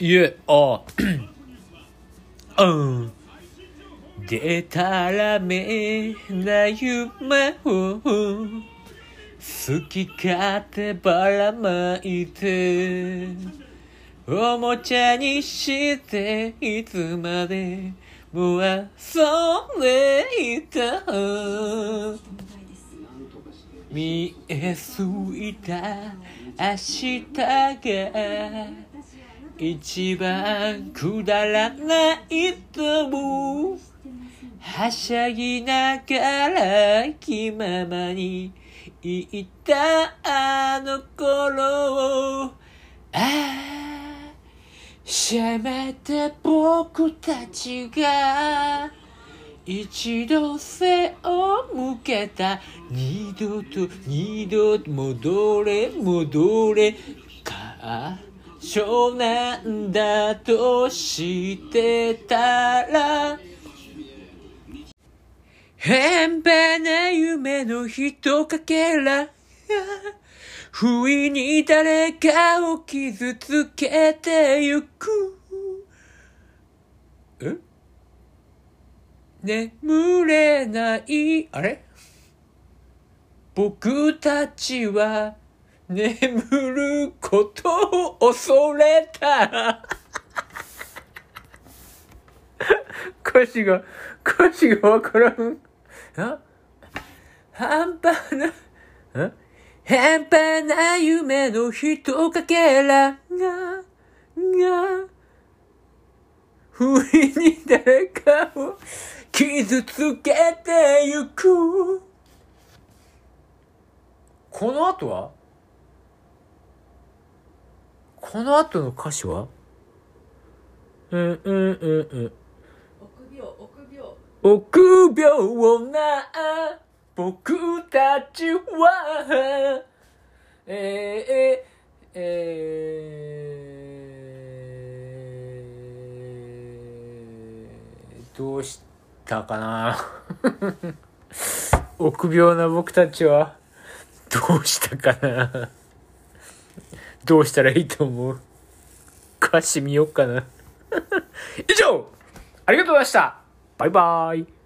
いえ、あ、うん。でたらめな夢を好き勝手ばらまいておもちゃにしていつまでも遊んでいた見えすいた明日が一番くだらないと思うはしゃぎながら気ままに言ったあの頃をああせめて僕たちが一度背を向けた。二度と二度と戻れ戻れか。少なんだとしてたら変ばな夢のひとかけら不意に誰かを傷つけてゆく。え？眠れない。あれ？僕たちは眠ることを恐れた。歌詞が歌詞がわからん。あ？半端なあ？半端な夢のひとかけらがが不意に誰かを傷つけてゆく。この後は？この後の歌詞は？うんうんうんうん。臆病臆病臆病な。僕たちはえー、えー、どうしたかな？臆病な僕たちはどうしたかな？どうしたらいいと思う？歌詞見よっかな。以上！ありがとうございました。バイバーイ。